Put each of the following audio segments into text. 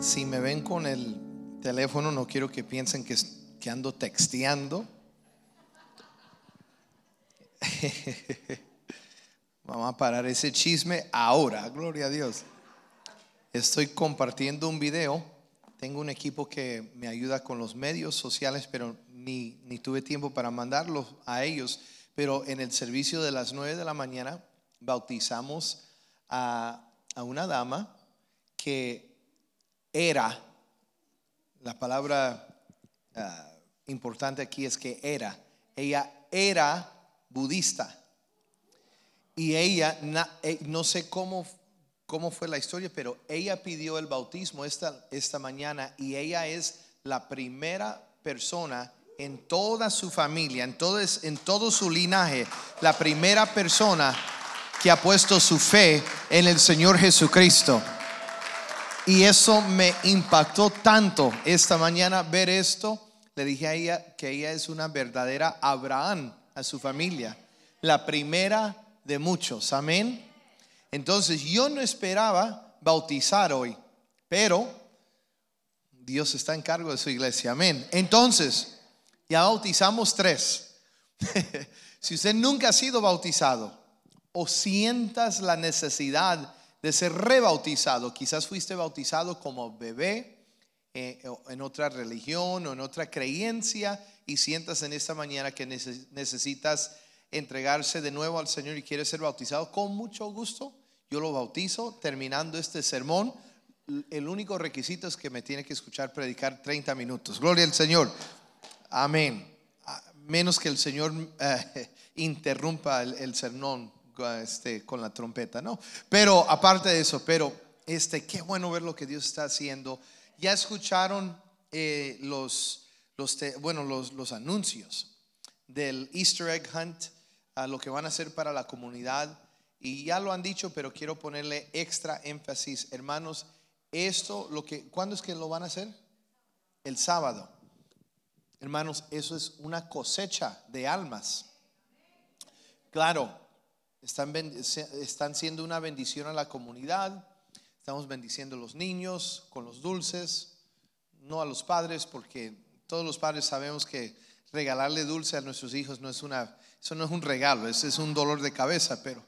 Si me ven con el teléfono, no quiero que piensen que, que ando texteando. Vamos a parar ese chisme ahora, gloria a Dios. Estoy compartiendo un video. Tengo un equipo que me ayuda con los medios sociales, pero ni, ni tuve tiempo para mandarlos a ellos. Pero en el servicio de las 9 de la mañana bautizamos a, a una dama que era, la palabra ah, importante aquí es que era, ella era budista. Y ella, eh, no sé cómo, cómo fue la historia, pero ella pidió el bautismo esta, esta mañana y ella es la primera persona en toda su familia, en todo, en todo su linaje, la primera persona que ha puesto su fe en el Señor Jesucristo. Y eso me impactó tanto esta mañana ver esto. Le dije a ella que ella es una verdadera Abraham a su familia, la primera de muchos. Amén. Entonces yo no esperaba bautizar hoy, pero Dios está en cargo de su iglesia. Amén. Entonces, ya bautizamos tres. si usted nunca ha sido bautizado o sientas la necesidad de ser rebautizado, quizás fuiste bautizado como bebé eh, en otra religión o en otra creencia y sientas en esta mañana que necesitas entregarse de nuevo al Señor y quieres ser bautizado, con mucho gusto yo lo bautizo terminando este sermón. El único requisito es que me tiene que escuchar predicar 30 minutos. Gloria al Señor. Amén. Menos que el Señor eh, interrumpa el, sermón este, con la trompeta, ¿no? Pero aparte de eso, pero este, qué bueno ver lo que Dios está haciendo. Ya escucharon eh, los, los, bueno, los, los anuncios del Easter Egg Hunt, a lo que van a hacer para la comunidad. Y ya lo han dicho, pero quiero ponerle extra énfasis, hermanos. Esto, lo que, ¿cuándo es que lo van a hacer? El sábado. Hermanos, eso es una cosecha de almas. Claro, están, están siendo una bendición a la comunidad. Estamos bendiciendo a los niños con los dulces, no a los padres, porque todos los padres sabemos que regalarle dulce a nuestros hijos no es una, eso no es un regalo, eso es un dolor de cabeza, pero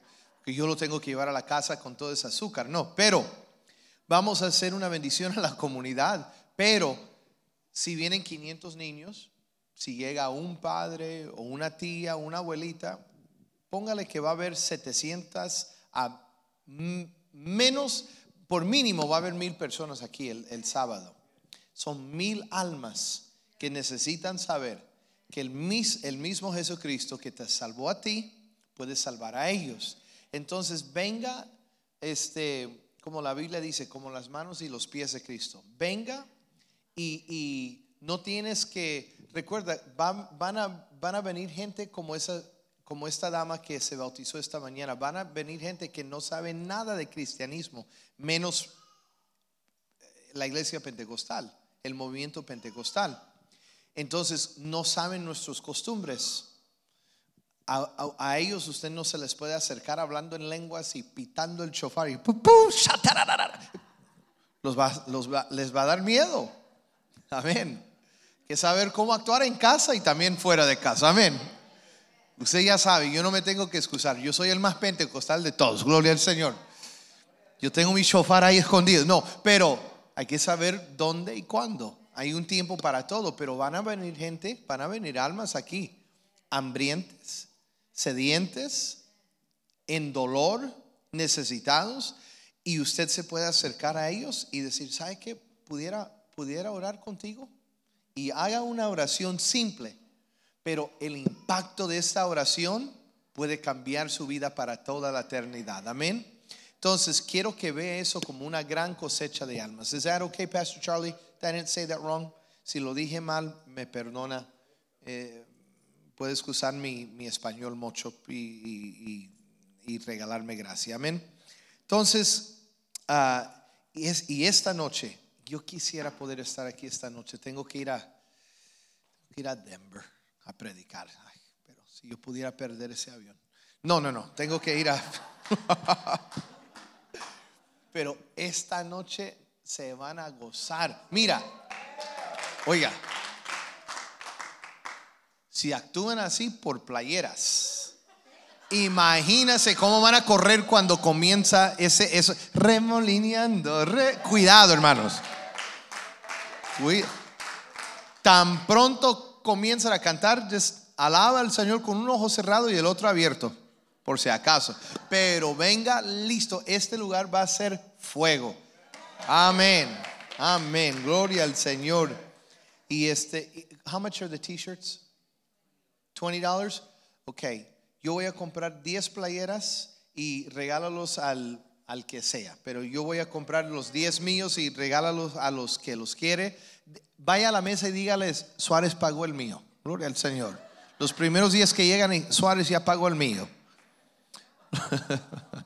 que yo lo tengo que llevar a la casa con todo ese azúcar. No, pero vamos a hacer una bendición a la comunidad, pero si vienen 500 niños, si llega un padre o una tía una abuelita, póngale que va a haber 700 a menos, por mínimo va a haber mil personas aquí el, sábado. Son mil almas que necesitan saber que el, el mismo Jesucristo que te salvó a ti puede salvar a ellos. Entonces venga, este, como la Biblia dice, como las manos y los pies de Cristo. Venga y, no tienes que, recuerda, van, van, a, van a venir gente como esa como esta dama que se bautizó esta mañana, van a venir gente que no sabe nada de cristianismo, menos eh, la iglesia pentecostal, el movimiento pentecostal. Entonces no saben nuestras costumbres. A, ellos usted no se les puede acercar hablando en lenguas y pitando el chofar y los les va a dar miedo. Amén. Que saber cómo actuar en casa y también fuera de casa. Amén. Usted ya sabe, yo no me tengo que excusar. Yo soy el más pentecostal de todos. Gloria al Señor. Yo tengo mi shofar ahí escondido. No, pero hay que saber dónde y cuándo. Hay un tiempo para todo, pero van a venir gente, van a venir almas aquí, hambrientes, sedientes, en dolor, necesitados, y usted se puede acercar a ellos y decir, ¿sabe qué? Pudiera pudiera orar contigo y haga una oración simple, pero el impacto de esta oración puede cambiar su vida para toda la eternidad. Amén. Entonces, quiero que vea eso como una gran cosecha de almas. Is that okay, Pastor Charlie? I didn't say that wrong? Si lo dije mal, me perdona. Eh, puede excusar mi, español mucho y, regalarme gracia. Amén. Entonces, uh, y, es, esta noche yo quisiera poder estar aquí esta noche. Tengo que ir a, ir a Denver a predicar. pero si yo pudiera perder ese avión. No, no, no. Tengo que ir a... pero esta noche se van a gozar. Mira, oiga, si actúan así por playeras, imagínense cómo van a correr cuando comienza ese, eso, remolineando. cuidado, hermanos. Tan pronto comienzan a cantar, alaba al Señor con un ojo cerrado y el otro abierto, por si acaso. Pero venga listo, este lugar va a ser fuego. Amén. Amén. Gloria al Señor. Y este, how much are the t-shirts? $20? Ok. Yo voy a comprar 10 playeras y regálalos al, al que sea. Pero yo voy a comprar los 10 míos y regálalos a los que los quiere. Vaya a la mesa y dígales, Suárez pagó el mío. Gloria al Señor. Los primeros días que llegan Suárez ya pagó el mío.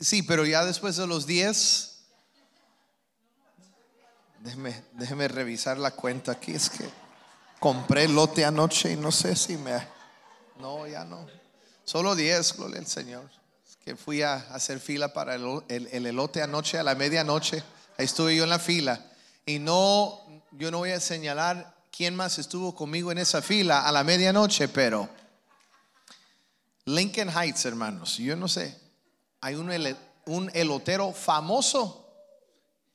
Sí, pero ya después de los 10, déjeme, revisar la cuenta aquí. Es que compré lote anoche y no sé si me... No, ya no. Solo 10, gloria al Señor. Es que fui a hacer fila para el, el, elote anoche a la medianoche. Ahí estuve yo en la fila. Y no, yo no voy a señalar quién más estuvo conmigo en esa fila a la medianoche, pero Lincoln Heights, hermanos, yo no sé hay un, un elotero famoso.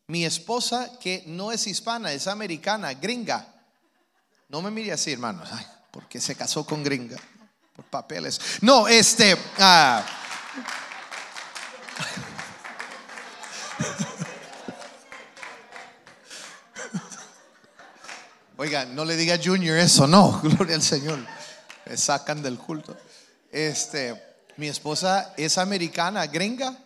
Mi esposa, que no es hispana, es americana, gringa. No me mire así, hermanos, porque se casó con gringa, por papeles. No, este... Ah. Oiga, no le diga Junior eso, no, gloria al Señor. Me sacan del culto. Este, mi esposa es americana, gringa,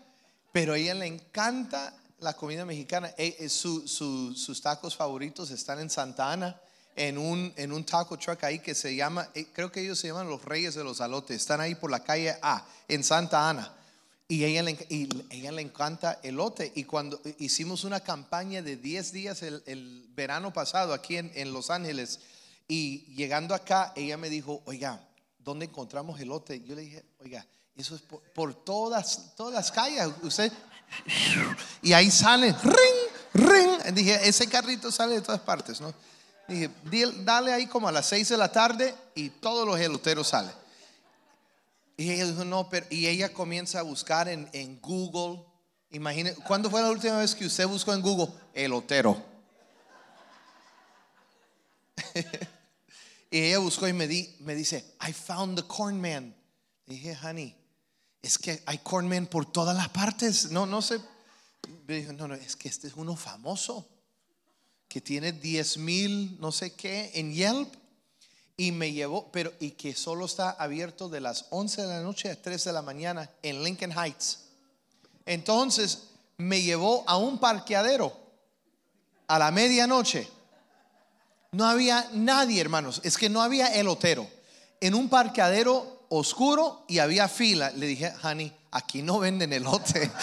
pero a ella le encanta la comida mexicana. E, e, sus tacos favoritos están en Santa Ana, en un, en un taco truck ahí que se llama, eh, creo que ellos se llaman los Reyes de los Alotes. Están ahí por la calle A, en Santa Ana. Y ella le, y ella le encanta elote. Y cuando hicimos una campaña de 10 días el, verano pasado aquí en, en Los Ángeles, y llegando acá, ella me dijo, oiga, ¿dónde encontramos elote? Yo le dije, oiga, eso es por, todas, todas las calles. Usted, y ahí sale, ring, ring. Dije, ese carrito sale de todas partes, ¿no? Dije, dale ahí como a las 6 de la tarde y todos los eloteros salen. Y ella dijo, no, pero, y ella comienza a buscar en, en Google. Imagine, ¿cuándo fue la última vez que usted buscó en Google elotero? y ella buscó y me, di, me dice, I found the corn man. Dije, honey, es que hay cornmen por todas las partes. No, no sé. No, no, es que este es uno famoso que tiene 10 mil, no sé qué, en Yelp. Y me llevó, pero y que solo está abierto de las 11 de la noche a 3 de la mañana en Lincoln Heights. Entonces me llevó a un parqueadero a la medianoche. No había nadie, hermanos. Es que no había elotero. En un parqueadero oscuro y había fila. Le dije, honey, aquí no venden elote.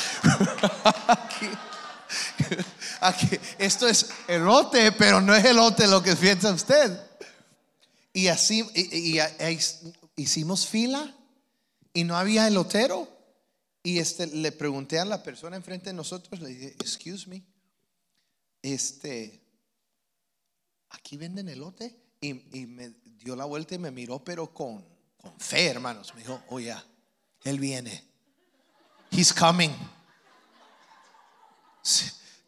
aquí, esto es elote, pero no es elote lo que piensa usted. Y así y, hicimos fila y no había elotero. Y este, le pregunté a la persona enfrente de nosotros, le dije, excuse me, este, aquí venden elote. Y, y me dio la vuelta y me miró, pero con con fe, hermanos. Me dijo, oh ya, Él viene. He's coming.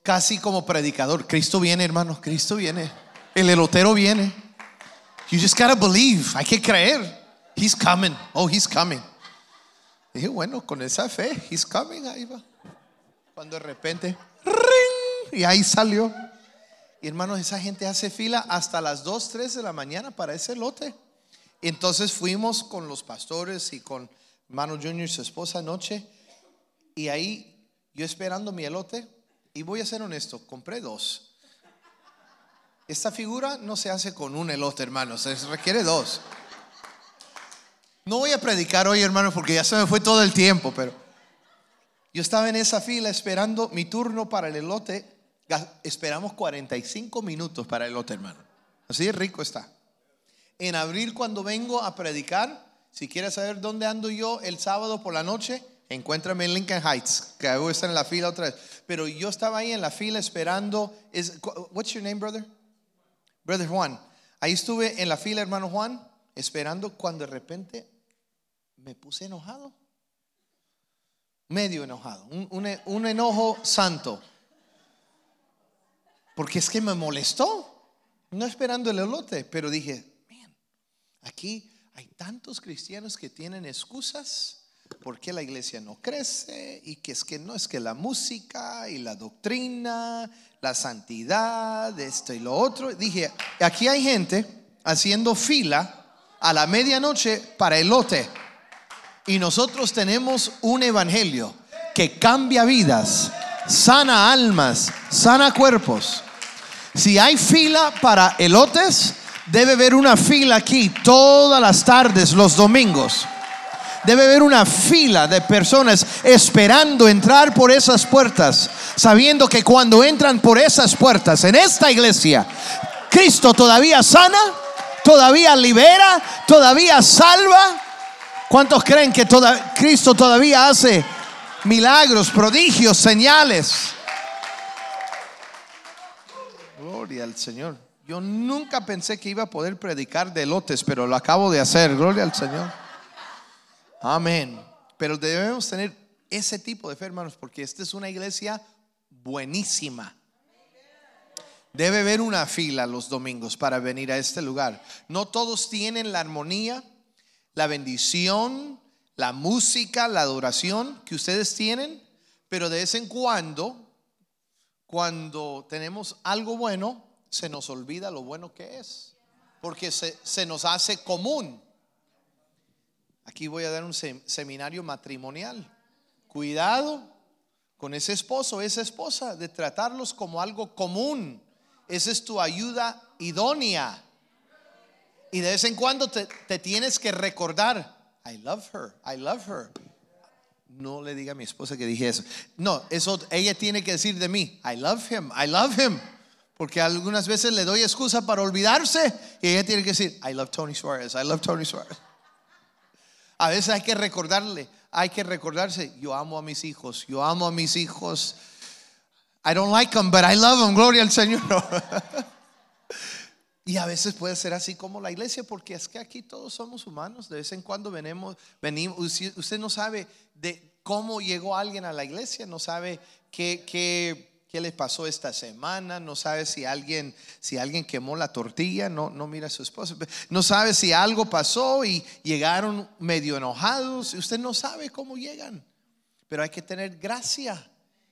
Casi como predicador. Cristo viene, hermanos. Cristo viene. El elotero viene. You just gotta believe. Hay que creer. He's coming. Oh, he's coming. Dije, bueno, con esa fe, he's coming. Ahí va. Cuando de repente, ring, y ahí salió. Y hermanos, esa gente hace fila hasta las 2, 3 de la mañana para ese lote. Entonces fuimos con los pastores y con Mano Junior su esposa anoche. Y ahí yo esperando mi elote. Y voy a ser honesto, compré dos. Esta figura no se hace con un elote, hermanos, se requiere dos. No voy a predicar hoy, hermanos, porque ya se me fue todo el tiempo, pero yo estaba en esa fila esperando mi turno para el elote. Esperamos 45 minutos para el elote, hermano. Así de rico está en abril cuando vengo a predicar. Si quieres saber dónde ando yo el sábado por la noche, encuéntrame en Lincoln Heights, que voy a estar en la fila otra vez. Pero yo estaba ahí en la fila esperando. Is, what's your name, brother? Brother Juan. Ahí estuve en la fila, hermano Juan, esperando cuando de repente me puse enojado. Medio enojado. Un, enojo santo. Porque es que me molestó. No esperando el elote, pero dije, aquí hay tantos cristianos que tienen excusas por qué la iglesia no crece y que es que no es que la música y la doctrina, la santidad, esto y lo otro. Dije, aquí hay gente haciendo fila a la medianoche para el lote. Y nosotros tenemos un evangelio que cambia vidas, sana almas, sana cuerpos. Si hay fila para elotes, debe haber una fila aquí todas las tardes, los domingos. Debe haber una fila de personas esperando entrar por esas puertas, sabiendo que cuando entran por esas puertas en esta iglesia, Cristo todavía sana, todavía libera, todavía salva. ¿Cuántos creen que Cristo todavía hace milagros, prodigios, señales? Gloria al Señor. Yo nunca pensé que iba a poder predicar de lotes, pero lo acabo de hacer. Gloria al Señor. Amén. Pero debemos tener ese tipo de fe, hermanos, porque esta es una iglesia buenísima. Debe haber una fila los domingos para venir a este lugar. No todos tienen la armonía, la bendición, la música, la adoración que ustedes tienen, pero de vez en cuando, cuando tenemos algo bueno, se nos olvida lo bueno que es, porque se, se nos hace común. Aquí voy a dar un seminario matrimonial. Cuidado con ese esposo, esa esposa, de tratarlos como algo común. Esa es tu ayuda idónea. Y de vez en cuando te, tienes que recordar, I love her, I love her. No le diga a mi esposa que dije eso. No, eso ella tiene que decir de mí, I love him, I love him. Porque algunas veces le doy excusa para olvidarse y ella tiene que decir, I love Tony Suarez, I love Tony Suarez. A veces hay que recordarle, hay que recordarse, yo amo a mis hijos, yo amo a mis hijos. I don't like them, but I love them, gloria al Señor. y a veces puede ser así como la iglesia, porque es que aquí todos somos humanos, de vez en cuando venimos, venimos usted no sabe de cómo llegó alguien a la iglesia, no sabe qué, qué le pasó esta semana, no sabe si alguien, si alguien quemó la tortilla, no, no mira a su esposo, no sabe si algo pasó y llegaron medio enojados, usted no sabe cómo llegan, pero hay que tener gracia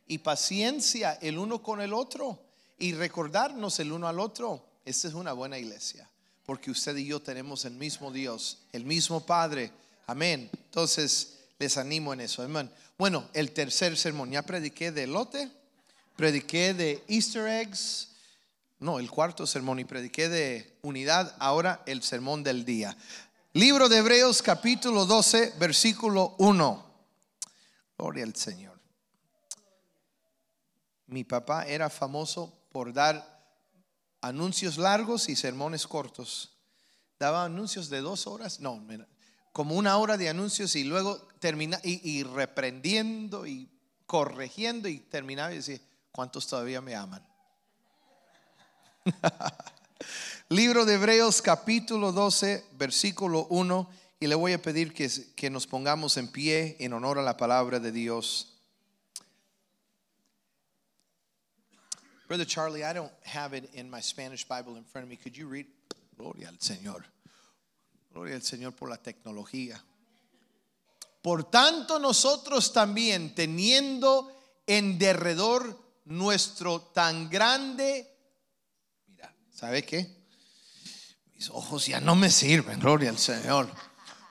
y paciencia el uno con el otro y recordarnos el uno al otro. Esta es una buena iglesia, porque usted y yo tenemos el mismo Dios, el mismo Padre. Amén. Entonces, les animo en eso. Amén. Bueno, el tercer sermón, ya prediqué de lote prediqué de Easter eggs, no, el cuarto sermón y prediqué de unidad, ahora el sermón del día. Libro de Hebreos capítulo 12, versículo 1. Gloria al Señor. Mi papá era famoso por dar anuncios largos y sermones cortos. Daba anuncios de dos horas, no, como una hora de anuncios y luego termina y, reprendiendo y corrigiendo y terminaba y decía, ¿Cuántos todavía me aman? Libro de Hebreos capítulo 12, versículo 1. Y le voy a pedir que, que nos pongamos en pie en honor a la palabra de Dios. Brother Charlie, I don't have it in my Spanish Bible in front of me. Could you read? Gloria al Señor. Gloria al Señor por la tecnología. Por tanto, nosotros también, teniendo en derredor nuestro tan grande, mira, ¿sabe qué? Mis ojos ya no me sirven, gloria al Señor.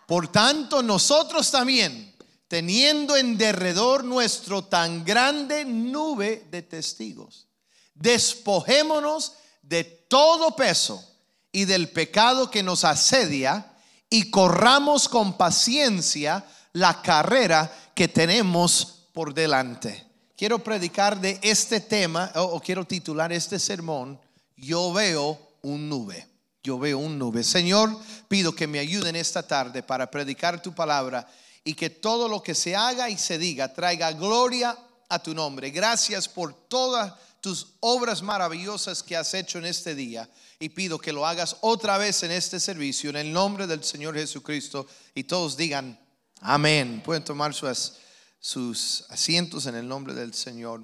Por tanto, nosotros también, teniendo en derredor nuestro tan grande nube de testigos, despojémonos de todo peso y del pecado que nos asedia y corramos con paciencia la carrera que tenemos por delante quiero predicar de este tema, o, quiero titular este sermón, yo veo un nube. Yo veo un nube. Señor, pido que me ayuden esta tarde para predicar tu palabra y que todo lo que se haga y se diga traiga gloria a tu nombre. Gracias por todas tus obras maravillosas que has hecho en este día y pido que lo hagas otra vez en este servicio en el nombre del Señor Jesucristo y todos digan amén. Pueden tomar sus, sus asientos en el nombre del Señor.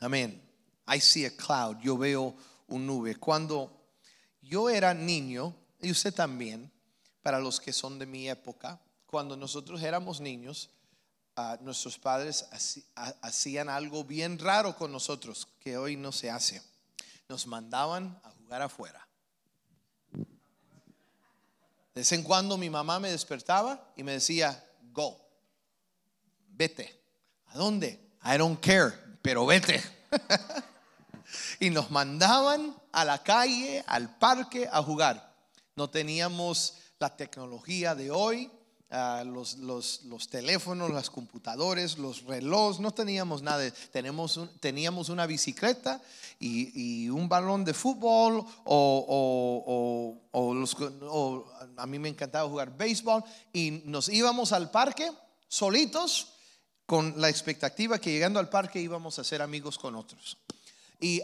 Amén. I see a cloud. Yo veo un nube. Cuando yo era niño, y usted también, para los que son de mi época, cuando nosotros éramos niños, ah, nuestros padres hacían algo bien raro con nosotros que hoy no se hace. Nos mandaban a jugar afuera. De vez en cuando mi mamá me despertaba y me decía, go, vete. ¿A dónde? I don't care, pero vete. y nos mandaban a la calle, al parque a jugar. No teníamos la tecnología de hoy, ah, los, los, teléfonos, las computadores, los relojes, no teníamos nada. Tenemos teníamos una bicicleta y, un balón de fútbol o, o, a mí me encantaba jugar béisbol y nos íbamos al parque solitos con la expectativa que llegando al parque íbamos a ser amigos con otros. Y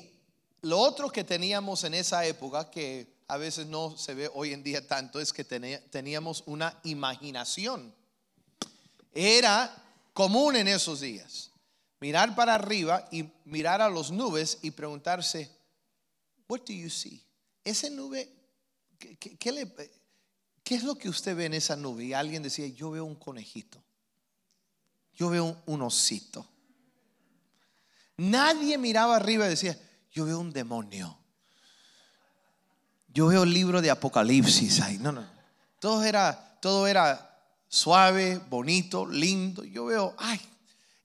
lo otro que teníamos en esa época, que a veces no se ve hoy en día tanto, es que teníamos una imaginación. Era común en esos días mirar para arriba y mirar a las nubes y preguntarse, what do you see? Esa nube, ¿qué, le, ¿qué es lo que usted ve en esa nube? Y alguien decía, yo veo un conejito, yo veo un osito. Nadie miraba arriba y decía, yo veo un demonio. Yo veo el libro de Apocalipsis ahí. No, no. Todo era, todo era suave, bonito, lindo. Yo veo, ay,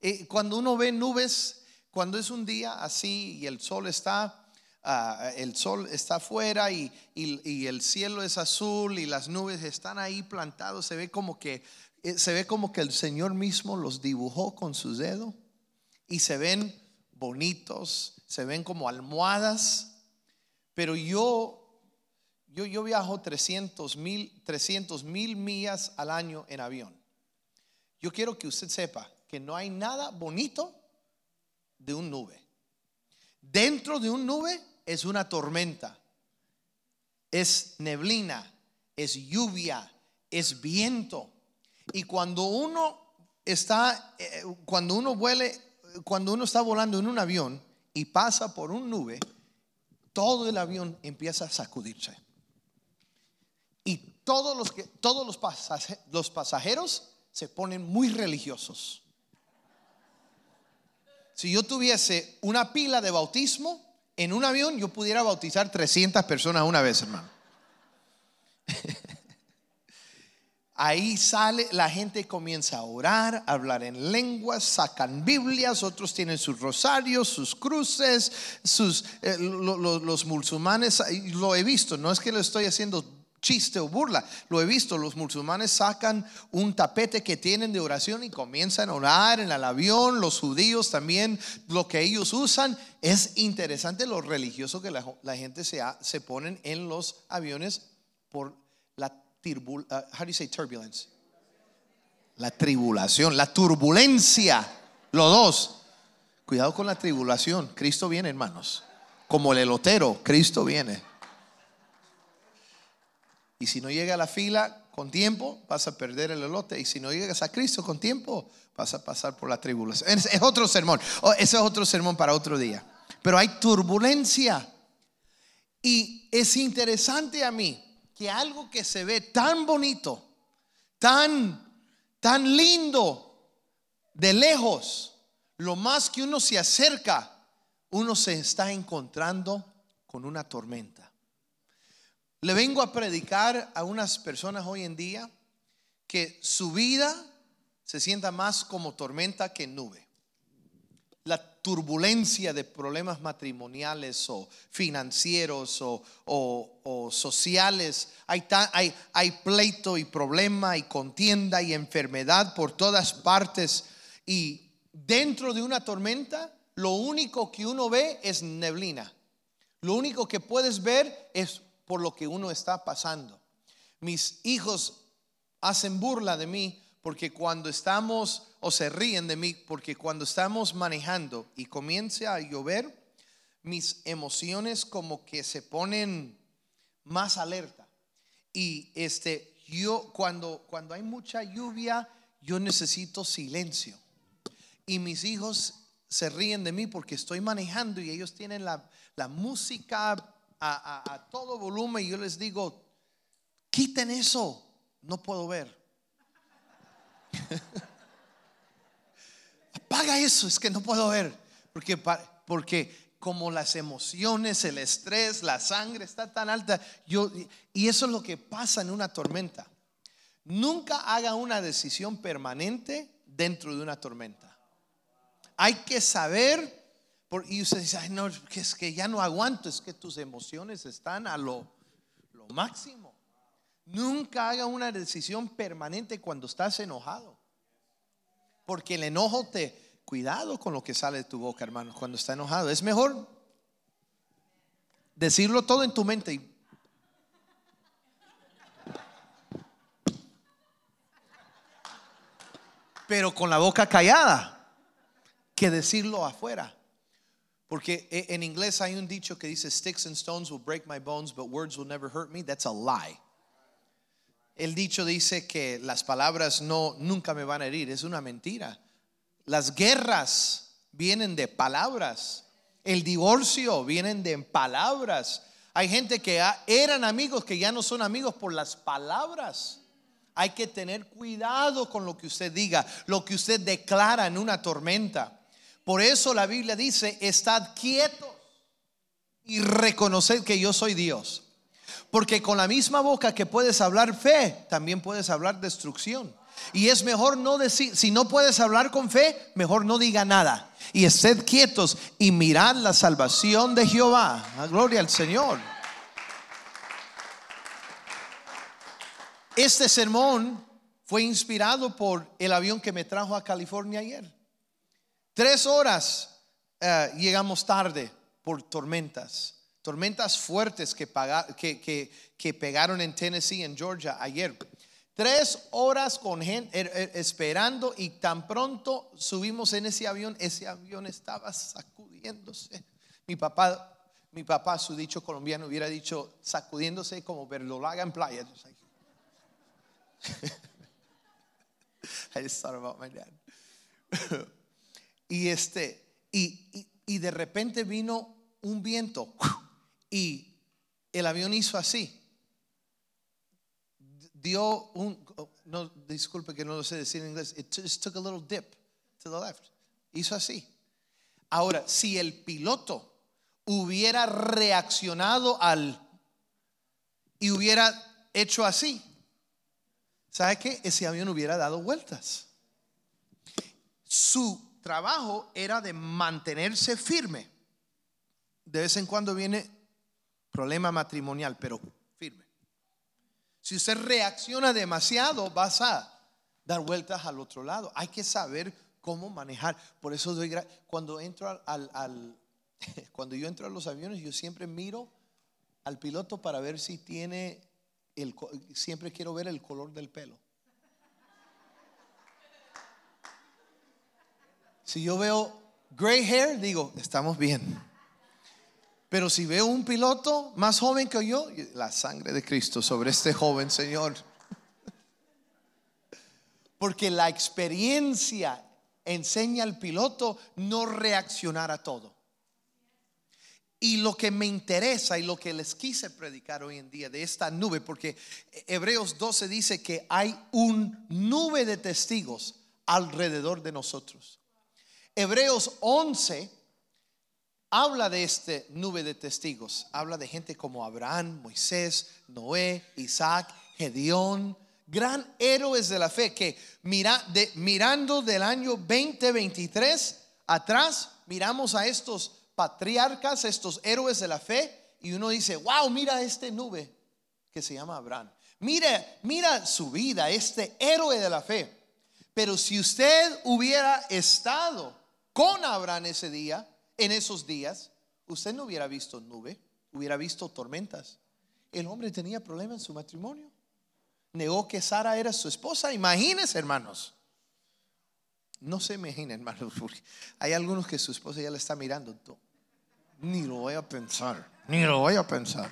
eh, cuando uno ve nubes, cuando es un día así y el sol está, ah, el sol está afuera y, y, el cielo es azul y las nubes están ahí plantados, se ve como que, se ve como que el Señor mismo los dibujó con su dedo y se ven bonitos, se ven como almohadas, pero yo, yo, yo viajo 300 mil, 300 mil millas al año en avión. Yo quiero que usted sepa que no hay nada bonito de un nube. Dentro de un nube es una tormenta, es neblina, es lluvia, es viento. Y cuando uno está, eh, cuando uno vuele cuando uno está volando en un avión y pasa por un nube, todo el avión empieza a sacudirse. Y todos los, que, todos los, pasajeros, los pasajeros se ponen muy religiosos. Si yo tuviese una pila de bautismo en un avión, yo pudiera bautizar 300 personas una vez, hermano. Ahí sale, la gente comienza a orar, a hablar en lenguas, sacan Biblias, otros tienen sus rosarios, sus cruces, sus, eh, los musulmanes, lo he visto, no es que lo estoy haciendo chiste o burla, lo he visto, los musulmanes sacan un tapete que tienen de oración y comienzan a orar en el avión, los judíos también, lo que ellos usan, es interesante lo religioso que la, gente se, se ponen en los aviones por la Uh, how do you say turbulence? La tribulación, la turbulencia, los dos. Cuidado con la tribulación. Cristo viene, hermanos. Como el elotero, Cristo viene. Y si no llega a la fila con tiempo, vas a perder el elote. Y si no llegas a Cristo con tiempo, vas a pasar por la tribulación. Es, es otro sermón. Ese es otro sermón para otro día. Pero hay turbulencia. Y es interesante a mí que algo que se ve tan bonito, tan, tan lindo de lejos, lo más que uno se acerca, uno se está encontrando con una tormenta. Le vengo a predicar a unas personas hoy en día que su vida se sienta más como tormenta que nube turbulencia de problemas matrimoniales o financieros o, sociales. Hay, hay, hay pleito y problema y contienda y enfermedad por todas partes. Y dentro de una tormenta, lo único que uno ve es neblina. Lo único que puedes ver es por lo que uno está pasando. Mis hijos hacen burla de mí porque cuando estamos, o se ríen de mí, porque cuando estamos manejando y comience a llover, mis emociones como que se ponen más alerta. Y este, yo cuando, cuando hay mucha lluvia, yo necesito silencio. Y mis hijos se ríen de mí porque estoy manejando y ellos tienen la, música a, a todo volumen y yo les digo, quiten eso, no puedo ver. Apaga eso, es que no puedo ver. Porque, porque como las emociones, el estrés, la sangre está tan alta, yo, y eso es lo que pasa en una tormenta. Nunca haga una decisión permanente dentro de una tormenta. Hay que saber, y usted dice, no, es que ya no aguanto, es que tus emociones están a lo, lo máximo. Nunca haga una decisión permanente cuando estás enojado. Porque el enojo te... Cuidado con lo que sale de tu boca, hermano, cuando está enojado. Es mejor decirlo todo en tu mente pero con la boca callada que decirlo afuera. Porque e, en inglés hay un dicho que dice, sticks and stones will break my bones, but words will never hurt me. That's a lie. El dicho dice que las palabras no nunca me van a herir, es una mentira. Las guerras vienen de palabras. El divorcio vienen de palabras. Hay gente que eran amigos que ya no son amigos por las palabras. Hay que tener cuidado con lo que usted diga, lo que usted declara en una tormenta. Por eso la Biblia dice, estad quietos y reconoced que yo soy Dios. Porque con la misma boca que puedes hablar fe, también puedes hablar destrucción. Y es mejor no decir, si no puedes hablar con fe, mejor no diga nada. Y estén quietos y mirad la salvación de Jehová. A gloria al Señor. Este sermón fue inspirado por el avión que me trajo a California ayer. Tres horas eh, llegamos tarde por tormentas, tormentas fuertes que, que, pegaron en Tennessee, en Georgia, ayer. Tres horas con gente er, er, esperando y tan pronto subimos en ese avión, ese avión estaba sacudiéndose. Mi papá, mi papá, su dicho colombiano, hubiera dicho sacudiéndose como verdolaga en playa. I just thought about my dad. Y este, y, y, de repente vino un viento y el avión hizo así. Dio un, no, disculpe que no lo sé decir en inglés, it just took a little dip to the left. Hizo así. Ahora, si el piloto hubiera reaccionado al y hubiera hecho así, ¿sabe qué? Ese avión hubiera dado vueltas. Su trabajo era de mantenerse firme. De vez en cuando viene problema matrimonial, pero. Si usted reacciona demasiado, vas a dar vueltas al otro lado. Hay que saber cómo manejar. Por eso doy cuando entro al, cuando yo entro a los aviones, yo siempre miro al piloto para ver si tiene el siempre quiero ver el color del pelo. Si yo veo gray hair, digo, estamos bien. Pero si veo un piloto más joven que yo, la sangre de Cristo sobre este joven Señor. Porque la experiencia enseña al piloto no reaccionar a todo. Y lo que me interesa y lo que les quise predicar hoy en día de esta nube, porque Hebreos 12 dice que hay un nube de testigos alrededor de nosotros. Hebreos 11 habla de este nube de testigos. Habla de gente como Abraham, Moisés, Noé, Isaac, Gedeón, gran héroes de la fe que mira, mirando del año 2023 atrás, miramos a estos patriarcas, estos héroes de la fe, y uno dice, wow, mira este nube que se llama Abraham. Mira, mira su vida, este héroe de la fe. Pero si usted hubiera estado con Abraham ese día, en esos días, usted no hubiera visto nube, hubiera visto tormentas. El hombre tenía problemas en su matrimonio. negó que Sara era su esposa. Imagínense, hermanos. No se imaginen, hermanos, hay algunos que su esposa ya le está mirando. Ni lo voy a pensar, ni lo voy a pensar.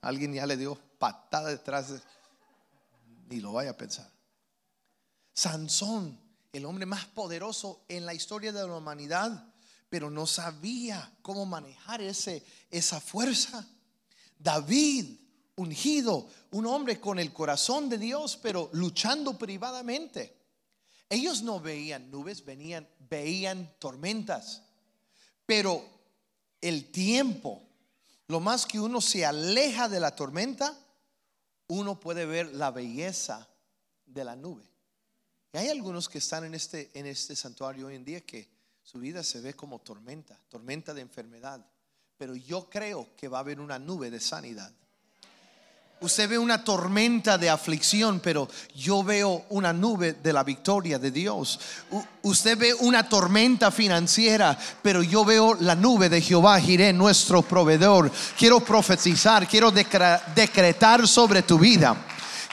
Alguien ya le dio patada detrás de... Ni lo vaya a pensar. Sansón, el hombre más poderoso en la historia de la humanidad, pero no sabía cómo manejar ese, esa fuerza. David, ungido, un hombre con el corazón de Dios, pero luchando privadamente. Ellos no veían nubes, venían, veían tormentas. Pero el tiempo, lo más que uno se aleja de la tormenta, uno puede ver la belleza de la nube. Y hay algunos que están en este, en este santuario hoy en día que su vida se ve como tormenta, tormenta de enfermedad. Pero yo creo que va a haber una nube de sanidad. Usted ve una tormenta de aflicción, pero yo veo una nube de la victoria de Dios. usted ve una tormenta financiera, pero yo veo la nube de Jehová Jiré, nuestro proveedor. Quiero profetizar, quiero decretar sobre tu vida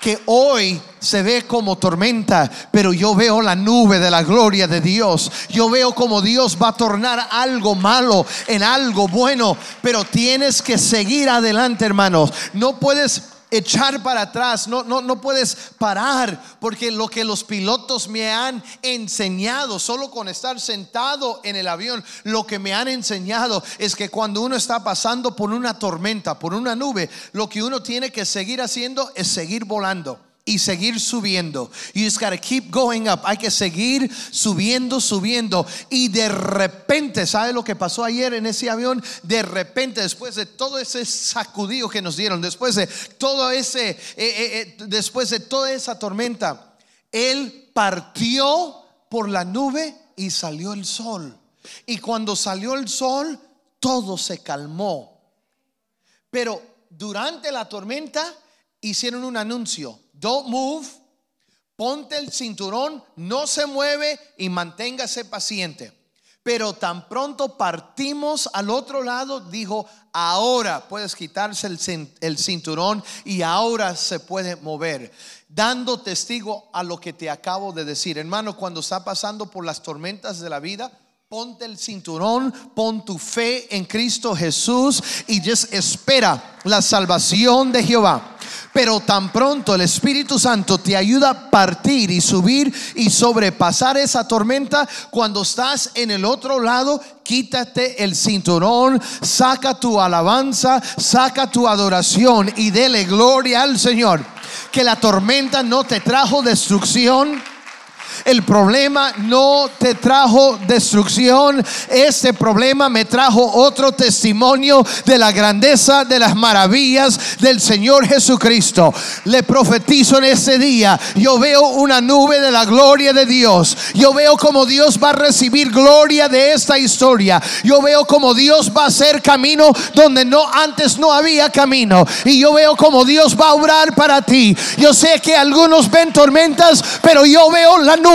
que hoy se ve como tormenta, pero yo veo la nube de la gloria de Dios. Yo veo como Dios va a tornar algo malo en algo bueno, pero tienes que seguir adelante, hermanos. No puedes echar para atrás, no, no, no puedes parar, porque lo que los pilotos me han enseñado, solo con estar sentado en el avión, lo que me han enseñado es que cuando uno está pasando por una tormenta, por una nube, lo que uno tiene que seguir haciendo es seguir volando y seguir subiendo. You just gotta keep going up. Hay que seguir subiendo, subiendo. Y de repente, ¿sabe lo que pasó ayer en ese avión? De repente, después de todo ese sacudido que nos dieron, después de todo ese, eh, eh, eh, después de toda esa tormenta, él partió por la nube y salió el sol. Y cuando salió el sol, todo se calmó. Pero durante la tormenta hicieron un anuncio Don't move. Ponte el cinturón, no se mueve y manténgase paciente. Pero tan pronto partimos al otro lado, dijo, ahora puedes quitarse el, cinturón y ahora se puede mover. Dando testigo a lo que te acabo de decir. Hermano, cuando está pasando por las tormentas de la vida, ponte el cinturón, pon tu fe en Cristo Jesús y espera la salvación de Jehová. Pero tan pronto el Espíritu Santo te ayuda a partir y subir y sobrepasar esa tormenta, cuando estás en el otro lado, quítate el cinturón, saca tu alabanza, saca tu adoración y dele gloria al Señor. Que la tormenta no te trajo destrucción el problema no te trajo destrucción. Este problema me trajo otro testimonio de la grandeza, de las maravillas del Señor Jesucristo. Le profetizo en este día. Yo veo una nube de la gloria de Dios. Yo veo como Dios va a recibir gloria de esta historia. Yo veo como Dios va a hacer camino donde no antes no había camino. Y yo veo como Dios va a obrar para ti. Yo sé que algunos ven tormentas, pero yo veo la nube,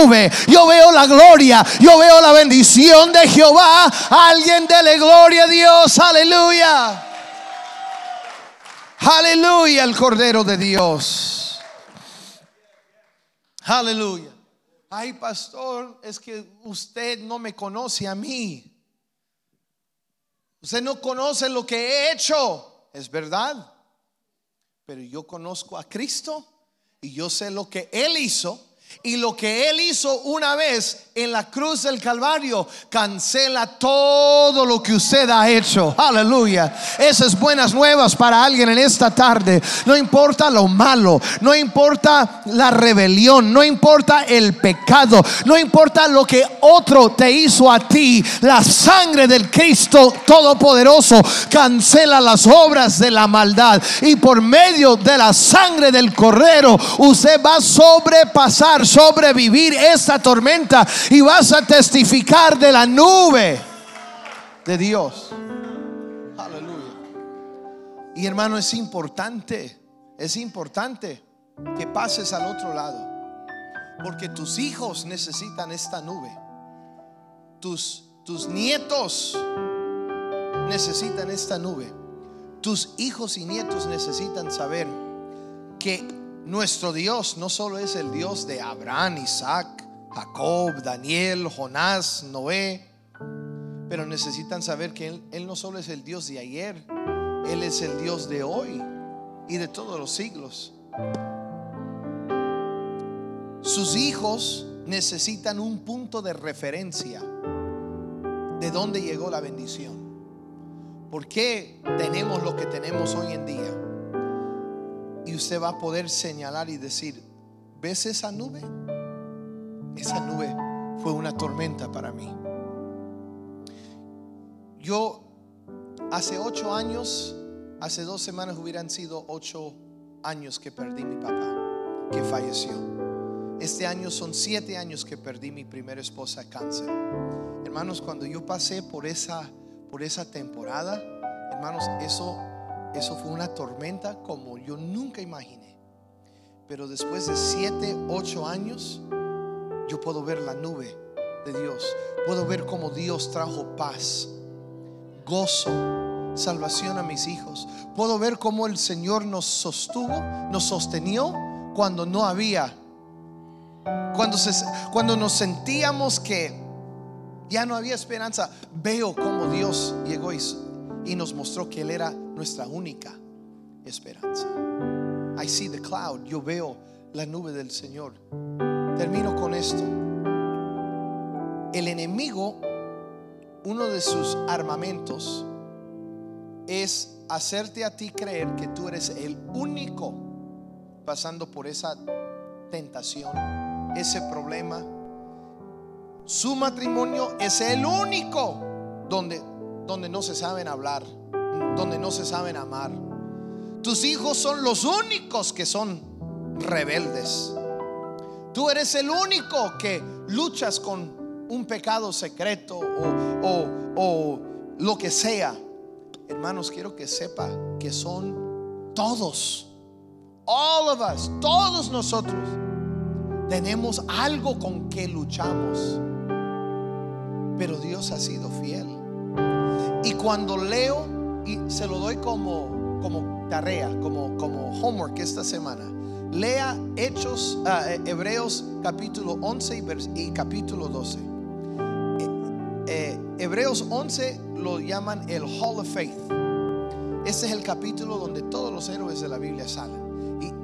yo veo la gloria, yo veo la bendición de Jehová. Alguien dele gloria a Dios, aleluya. Aleluya, el Cordero de Dios. Aleluya. Ay, pastor, es que usted no me conoce a mí. Usted no conoce lo que he hecho. Es verdad. Pero yo conozco a Cristo y yo sé lo que Él hizo y lo que Él hizo una vez en la cruz del Calvario cancela todo lo que usted ha hecho. Aleluya. Esas buenas nuevas para alguien en esta tarde. No importa lo malo, no importa la rebelión, no importa el pecado, no importa lo que otro te hizo a ti. La sangre del Cristo Todopoderoso cancela las obras de la maldad. Y por medio de la sangre del Cordero, usted va a sobrepasar sobrevivir esta tormenta y vas a testificar de la nube de Dios. Aleluya. Y hermano, es importante, es importante que pases al otro lado. Porque tus hijos necesitan esta nube. Tus, tus nietos necesitan esta nube. Tus hijos y nietos necesitan saber que nuestro Dios no solo es el Dios de Abraham, Isaac, Jacob, Daniel, Jonás, Noé, pero necesitan saber que él, no solo es el Dios de ayer, Él es el Dios de hoy y de todos los siglos. Sus hijos necesitan un punto de referencia de dónde llegó la bendición. ¿Por qué tenemos lo que tenemos hoy en día? Y usted va a poder señalar y decir, ¿ves esa nube? Esa nube fue una tormenta para mí. Yo hace ocho años, hace dos semanas hubieran sido ocho años que perdí mi papá, que falleció. Este año son siete años que perdí mi primera esposa cáncer. Hermanos, cuando yo pasé por esa, por esa temporada, hermanos, eso, eso fue una tormenta como yo nunca imaginé. Pero después de siete, ocho años, yo puedo ver la nube de Dios. Puedo ver cómo Dios trajo paz, gozo, salvación a mis hijos. Puedo ver cómo el Señor nos sostuvo, nos sostenió cuando no había cuando, cuando nos sentíamos que ya no había esperanza, veo como Dios llegó y, y nos mostró que Él era nuestra única esperanza. I see the cloud, yo veo la nube del Señor. Termino con esto. El enemigo, uno de sus armamentos, es hacerte a ti creer que tú eres el único pasando por esa tentación ese problema. Su matrimonio es el único donde, donde no se saben hablar, donde no se saben amar. Tus hijos son los únicos que son rebeldes. Tú eres el único que luchas con un pecado secreto o, o lo que sea. Hermanos, quiero que sepa que son todos, all of us, todos nosotros tenemos algo con que luchamos. Pero Dios ha sido fiel. Y cuando leo, y se lo doy como, como tarea, como, como homework esta semana, lea Hechos, eh, Hebreos capítulo 11 y, capítulo 12. Eh, eh, Hebreos 11 lo llaman el Hall of Faith. Este es el capítulo donde todos los héroes de la Biblia salen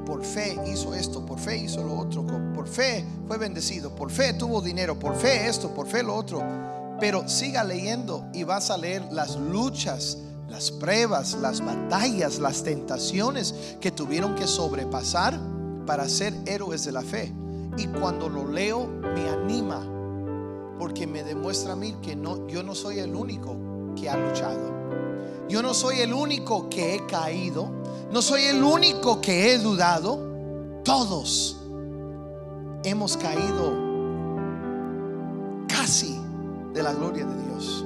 por fe hizo esto, por fe hizo lo otro, por fe fue bendecido, por fe tuvo dinero, por fe esto, por fe lo otro. Pero siga leyendo y vas a leer las luchas, las pruebas, las batallas, las tentaciones que tuvieron que sobrepasar para ser héroes de la fe. Y cuando lo leo me anima porque me demuestra a mí que no, yo no soy el único que ha luchado. Yo no soy el único que he caído. No soy el único que he dudado. Todos hemos caído casi de la gloria de Dios.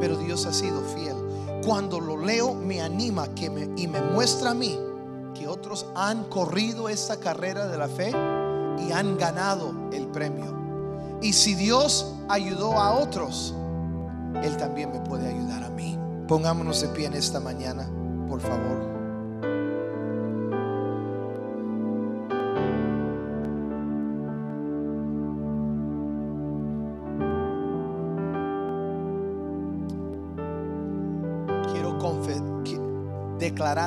Pero Dios ha sido fiel. Cuando lo leo me anima y me muestra a mí que otros han corrido esta carrera de la fe y han ganado el premio. Y si Dios ayudó a otros, Él también me puede ayudar a mí. Pongámonos de pie en esta mañana, por favor.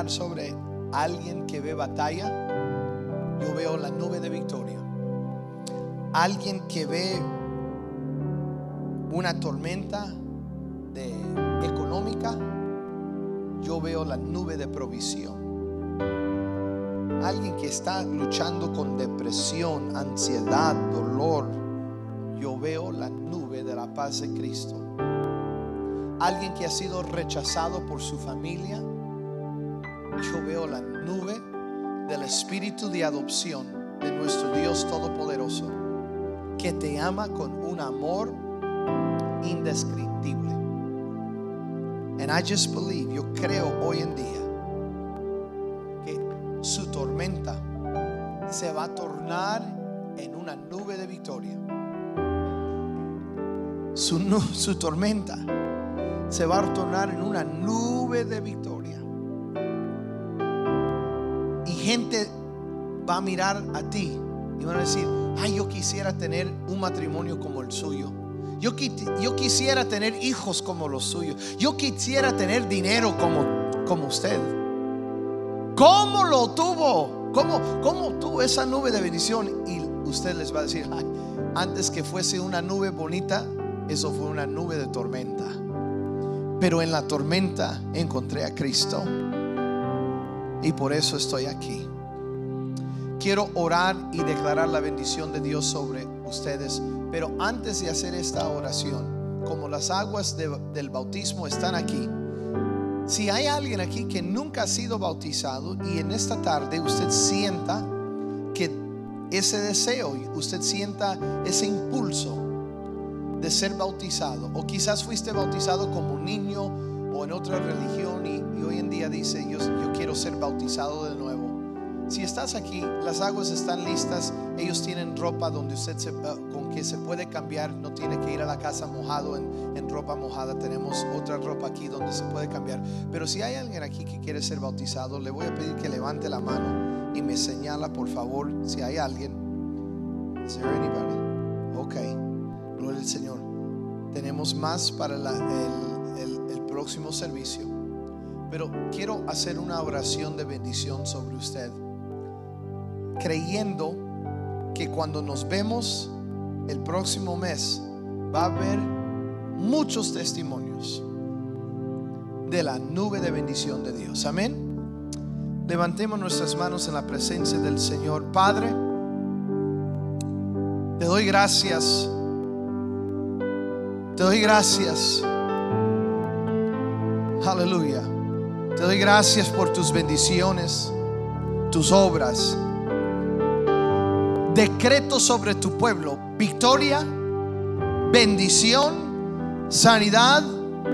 Sobre alguien que ve batalla. Yo veo la nube de victoria. Alguien que ve una tormenta yo veo la nube de provisión. Alguien que está luchando con depresión, ansiedad, dolor, yo veo la nube de la paz de Cristo. Alguien que ha sido rechazado por su familia, yo veo la nube del espíritu de adopción de nuestro Dios Todopoderoso, que te ama con un amor indescriptible. And I just believe, yo creo hoy en día que su tormenta se va a tornar en una nube de victoria. Su, su tormenta se va a tornar en una nube de victoria. Gente va a mirar a ti y van a decir, ay, yo quisiera tener un matrimonio como el suyo. Yo, yo quisiera tener hijos como los suyos. Yo quisiera tener dinero como, como usted. ¿Cómo lo tuvo? ¿Cómo, ¿Cómo tuvo esa nube de bendición? Y usted les va a decir, ay, antes que fuese una nube bonita, eso fue una nube de tormenta. Pero en la tormenta encontré a Cristo. Y por eso estoy aquí quiero orar y declarar la bendición de Dios sobre ustedes. Pero antes de hacer esta oración, como las aguas del bautismo están aquí, si hay alguien aquí que nunca ha sido bautizado y en esta tarde usted sienta que ese deseo, usted sienta ese impulso de ser bautizado, o quizás fuiste bautizado como niño o en otra religión y, hoy en día dice, yo, quiero ser bautizado de nuevo si estás aquí, las aguas están listas. Ellos tienen ropa donde usted se, ah, con que se puede cambiar. No tiene que ir a la casa mojado en, ropa mojada. Tenemos otra ropa aquí donde se puede cambiar. Pero si hay alguien aquí que quiere ser bautizado, le voy a pedir que levante la mano y me señala, por favor, si hay alguien. Is there anybody? Ok, gloria al Señor. Tenemos más para el, el próximo servicio. Pero quiero hacer una oración de bendición sobre usted creyendo que cuando nos vemos el próximo mes va a haber muchos testimonios de la nube de bendición de Dios. Amén. Levantemos nuestras manos en la presencia del Señor. Padre, te doy gracias. Te doy gracias. Aleluya. Te doy gracias por tus bendiciones, tus obras decreto sobre tu pueblo victoria, bendición, sanidad,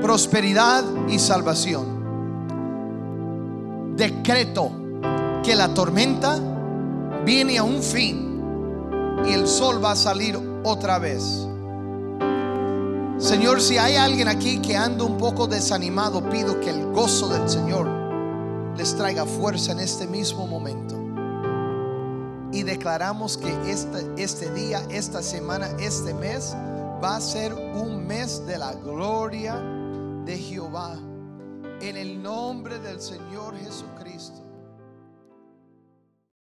prosperidad y salvación. Decreto que la tormenta viene a un fin y el sol va a salir otra vez. Señor, si hay alguien aquí que anda un poco desanimado, pido que el gozo del Señor les traiga fuerza en este mismo momento y declaramos que este, este día, esta semana, este mes va a ser un mes de la gloria de Jehová. En el nombre del Señor Jesucristo.